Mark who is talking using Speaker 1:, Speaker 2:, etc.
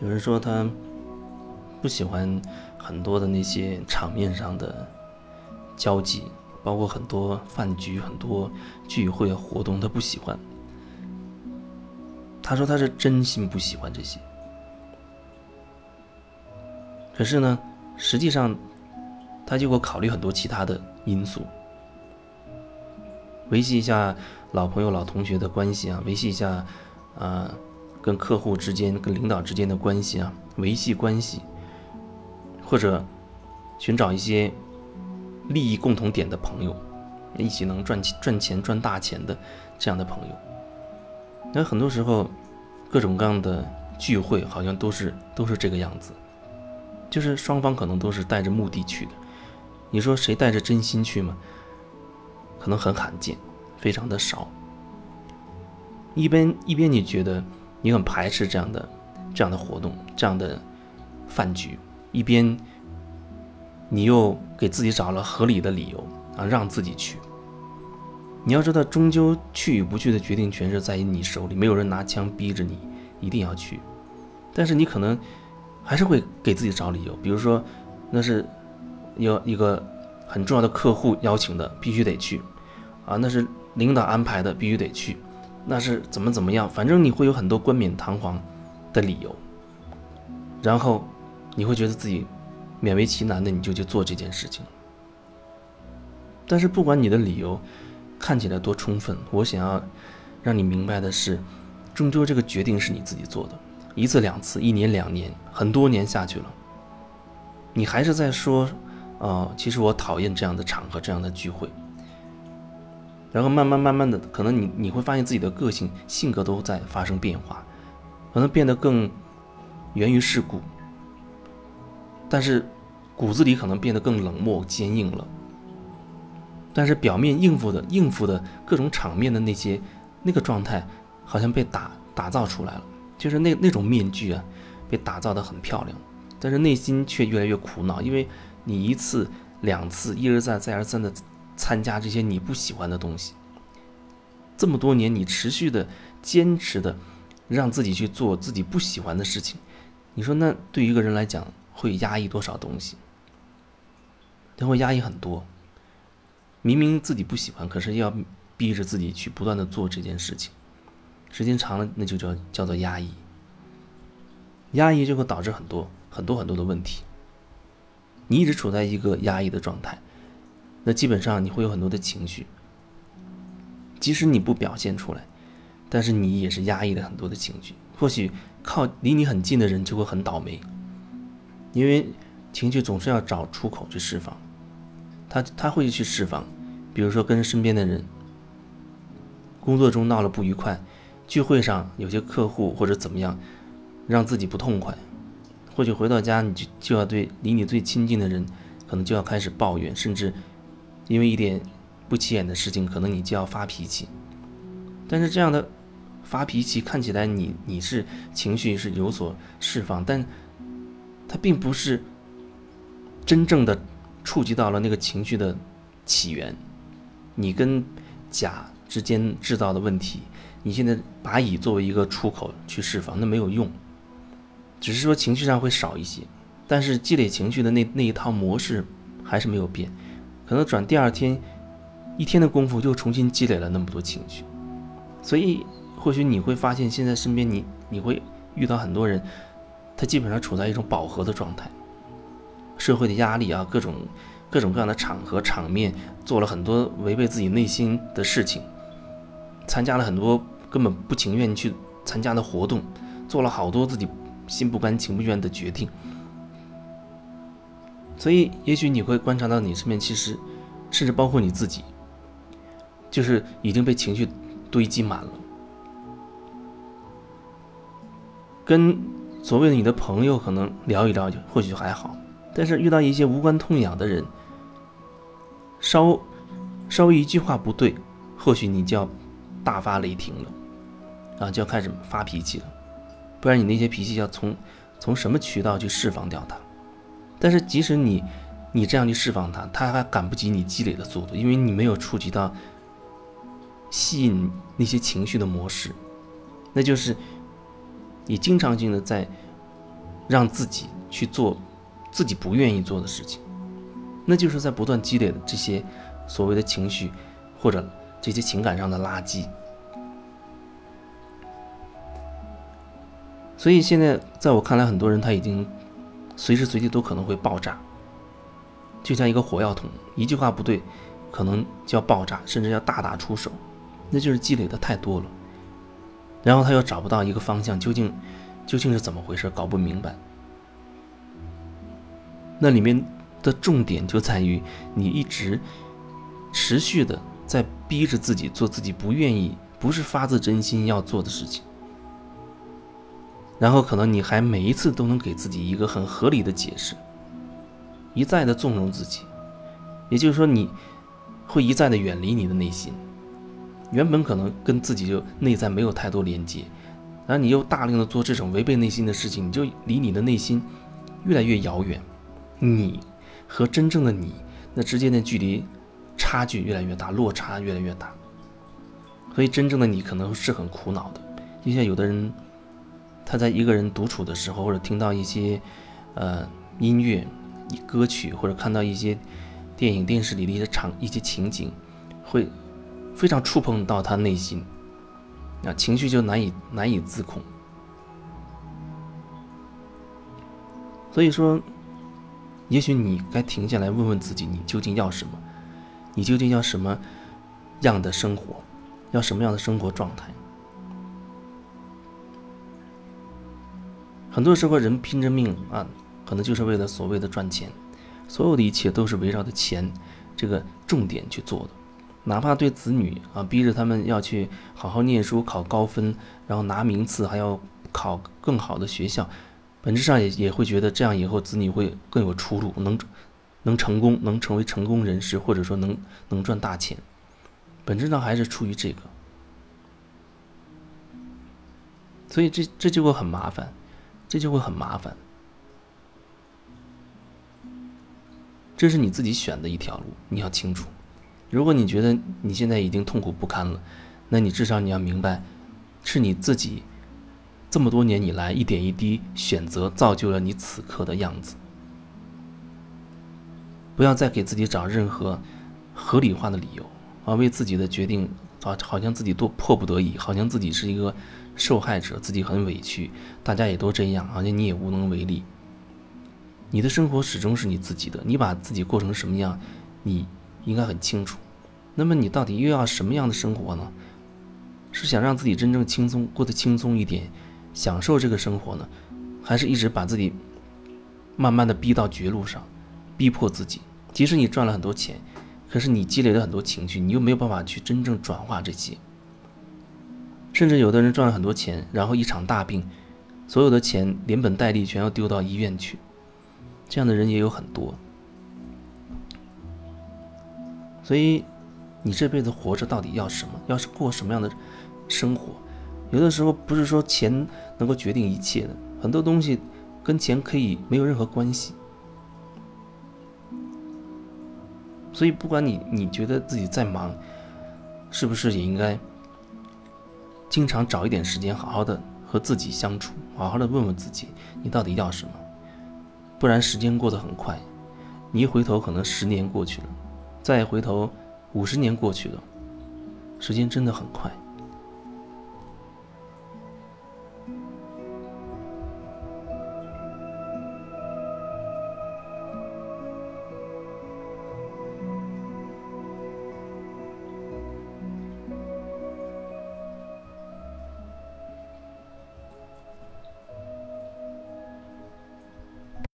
Speaker 1: 有人说他不喜欢很多的那些场面上的交际，包括很多饭局、很多聚会活动，他不喜欢。他说他是真心不喜欢这些。可是呢，实际上他就会考虑很多其他的因素，维系一下老朋友、老同学的关系啊，维系一下啊。跟客户之间、跟领导之间的关系啊，维系关系，或者寻找一些利益共同点的朋友，一起能赚钱、赚钱、赚大钱的这样的朋友。那很多时候，各种各样的聚会好像都是都是这个样子，就是双方可能都是带着目的去的。你说谁带着真心去吗？可能很罕见，非常的少。一边一边你觉得。你很排斥这样的、这样的活动、这样的饭局，一边你又给自己找了合理的理由啊，让自己去。你要知道，终究去与不去的决定权是在于你手里，没有人拿枪逼着你一定要去。但是你可能还是会给自己找理由，比如说那是有一个很重要的客户邀请的，必须得去啊，那是领导安排的，必须得去。那是怎么怎么样？反正你会有很多冠冕堂皇的理由，然后你会觉得自己勉为其难的，你就去做这件事情。但是不管你的理由看起来多充分，我想要让你明白的是，终究这个决定是你自己做的。一次两次，一年两年，很多年下去了，你还是在说，啊，其实我讨厌这样的场合，这样的聚会。然后慢慢慢慢的，可能你你会发现自己的个性、性格都在发生变化，可能变得更源于世故，但是骨子里可能变得更冷漠、坚硬了。但是表面应付的、应付的各种场面的那些那个状态，好像被打打造出来了，就是那那种面具啊，被打造的很漂亮，但是内心却越来越苦恼，因为你一次两次一而再再而三的。参加这些你不喜欢的东西，这么多年你持续的坚持的让自己去做自己不喜欢的事情，你说那对于一个人来讲会压抑多少东西？他会压抑很多。明明自己不喜欢，可是要逼着自己去不断的做这件事情，时间长了那就叫叫做压抑。压抑就会导致很多很多很多的问题。你一直处在一个压抑的状态。那基本上你会有很多的情绪，即使你不表现出来，但是你也是压抑了很多的情绪。或许靠离你很近的人就会很倒霉，因为情绪总是要找出口去释放，他他会去释放，比如说跟身边的人工作中闹了不愉快，聚会上有些客户或者怎么样，让自己不痛快，或许回到家你就就要对离你最亲近的人，可能就要开始抱怨，甚至。因为一点不起眼的事情，可能你就要发脾气。但是这样的发脾气看起来，你你是情绪是有所释放，但它并不是真正的触及到了那个情绪的起源。你跟甲之间制造的问题，你现在把乙作为一个出口去释放，那没有用。只是说情绪上会少一些，但是积累情绪的那那一套模式还是没有变。可能转第二天，一天的功夫就重新积累了那么多情绪，所以或许你会发现，现在身边你你会遇到很多人，他基本上处在一种饱和的状态。社会的压力啊，各种各种各样的场合场面，做了很多违背自己内心的事情，参加了很多根本不情愿去参加的活动，做了好多自己心不甘情不愿的决定。所以，也许你会观察到，你身边其实，甚至包括你自己，就是已经被情绪堆积满了。跟所谓的你的朋友可能聊一聊，就或许还好，但是遇到一些无关痛痒的人，稍稍微一句话不对，或许你就要大发雷霆了，啊，就要开始发脾气了，不然你那些脾气要从从什么渠道去释放掉它？但是，即使你，你这样去释放它，它还赶不及你积累的速度，因为你没有触及到吸引那些情绪的模式，那就是你经常性的在让自己去做自己不愿意做的事情，那就是在不断积累的这些所谓的情绪或者这些情感上的垃圾。所以现在在我看来，很多人他已经随时随地都可能会爆炸，就像一个火药桶，一句话不对，可能就要爆炸，甚至要大打出手，那就是积累的太多了。然后他又找不到一个方向，究竟究竟是怎么回事，搞不明白。那里面的重点就在于你一直持续的在逼着自己做自己不愿意、不是发自真心要做的事情。然后可能你还每一次都能给自己一个很合理的解释，一再的纵容自己，也就是说你会一再的远离你的内心，原本可能跟自己就内在没有太多连接，然后你又大量的做这种违背内心的事情，你就离你的内心越来越遥远，你和真正的你那之间的距离差距越来越大，落差越来越大，所以真正的你可能是很苦恼的，就像有的人。他在一个人独处的时候，或者听到一些，呃，音乐、歌曲，或者看到一些电影、电视里的一些场、一些情景，会非常触碰到他内心，啊，情绪就难以难以自控。所以说，也许你该停下来问问自己，你究竟要什么？你究竟要什么样的生活？要什么样的生活状态？很多时候，人拼着命啊，可能就是为了所谓的赚钱，所有的一切都是围绕着钱这个重点去做的。哪怕对子女啊，逼着他们要去好好念书、考高分，然后拿名次，还要考更好的学校，本质上也也会觉得这样以后子女会更有出路，能能成功，能成为成功人士，或者说能能赚大钱。本质上还是出于这个，所以这这就会很麻烦。这就会很麻烦，这是你自己选的一条路，你要清楚。如果你觉得你现在已经痛苦不堪了，那你至少你要明白，是你自己这么多年以来一点一滴选择造就了你此刻的样子。不要再给自己找任何合理化的理由而，为自己的决定啊，好像自己多迫不得已，好像自己是一个。受害者自己很委屈，大家也都这样，好像你也无能为力。你的生活始终是你自己的，你把自己过成什么样，你应该很清楚。那么你到底又要什么样的生活呢？是想让自己真正轻松，过得轻松一点，享受这个生活呢，还是一直把自己慢慢的逼到绝路上，逼迫自己？即使你赚了很多钱，可是你积累了很多情绪，你又没有办法去真正转化这些。甚至有的人赚了很多钱，然后一场大病，所有的钱连本带利全要丢到医院去，这样的人也有很多。所以，你这辈子活着到底要什么？要是过什么样的生活？有的时候不是说钱能够决定一切的，很多东西跟钱可以没有任何关系。所以，不管你你觉得自己再忙，是不是也应该？经常找一点时间，好好的和自己相处，好好的问问自己，你到底要什么？不然时间过得很快，你一回头可能十年过去了，再回头五十年过去了，时间真的很快。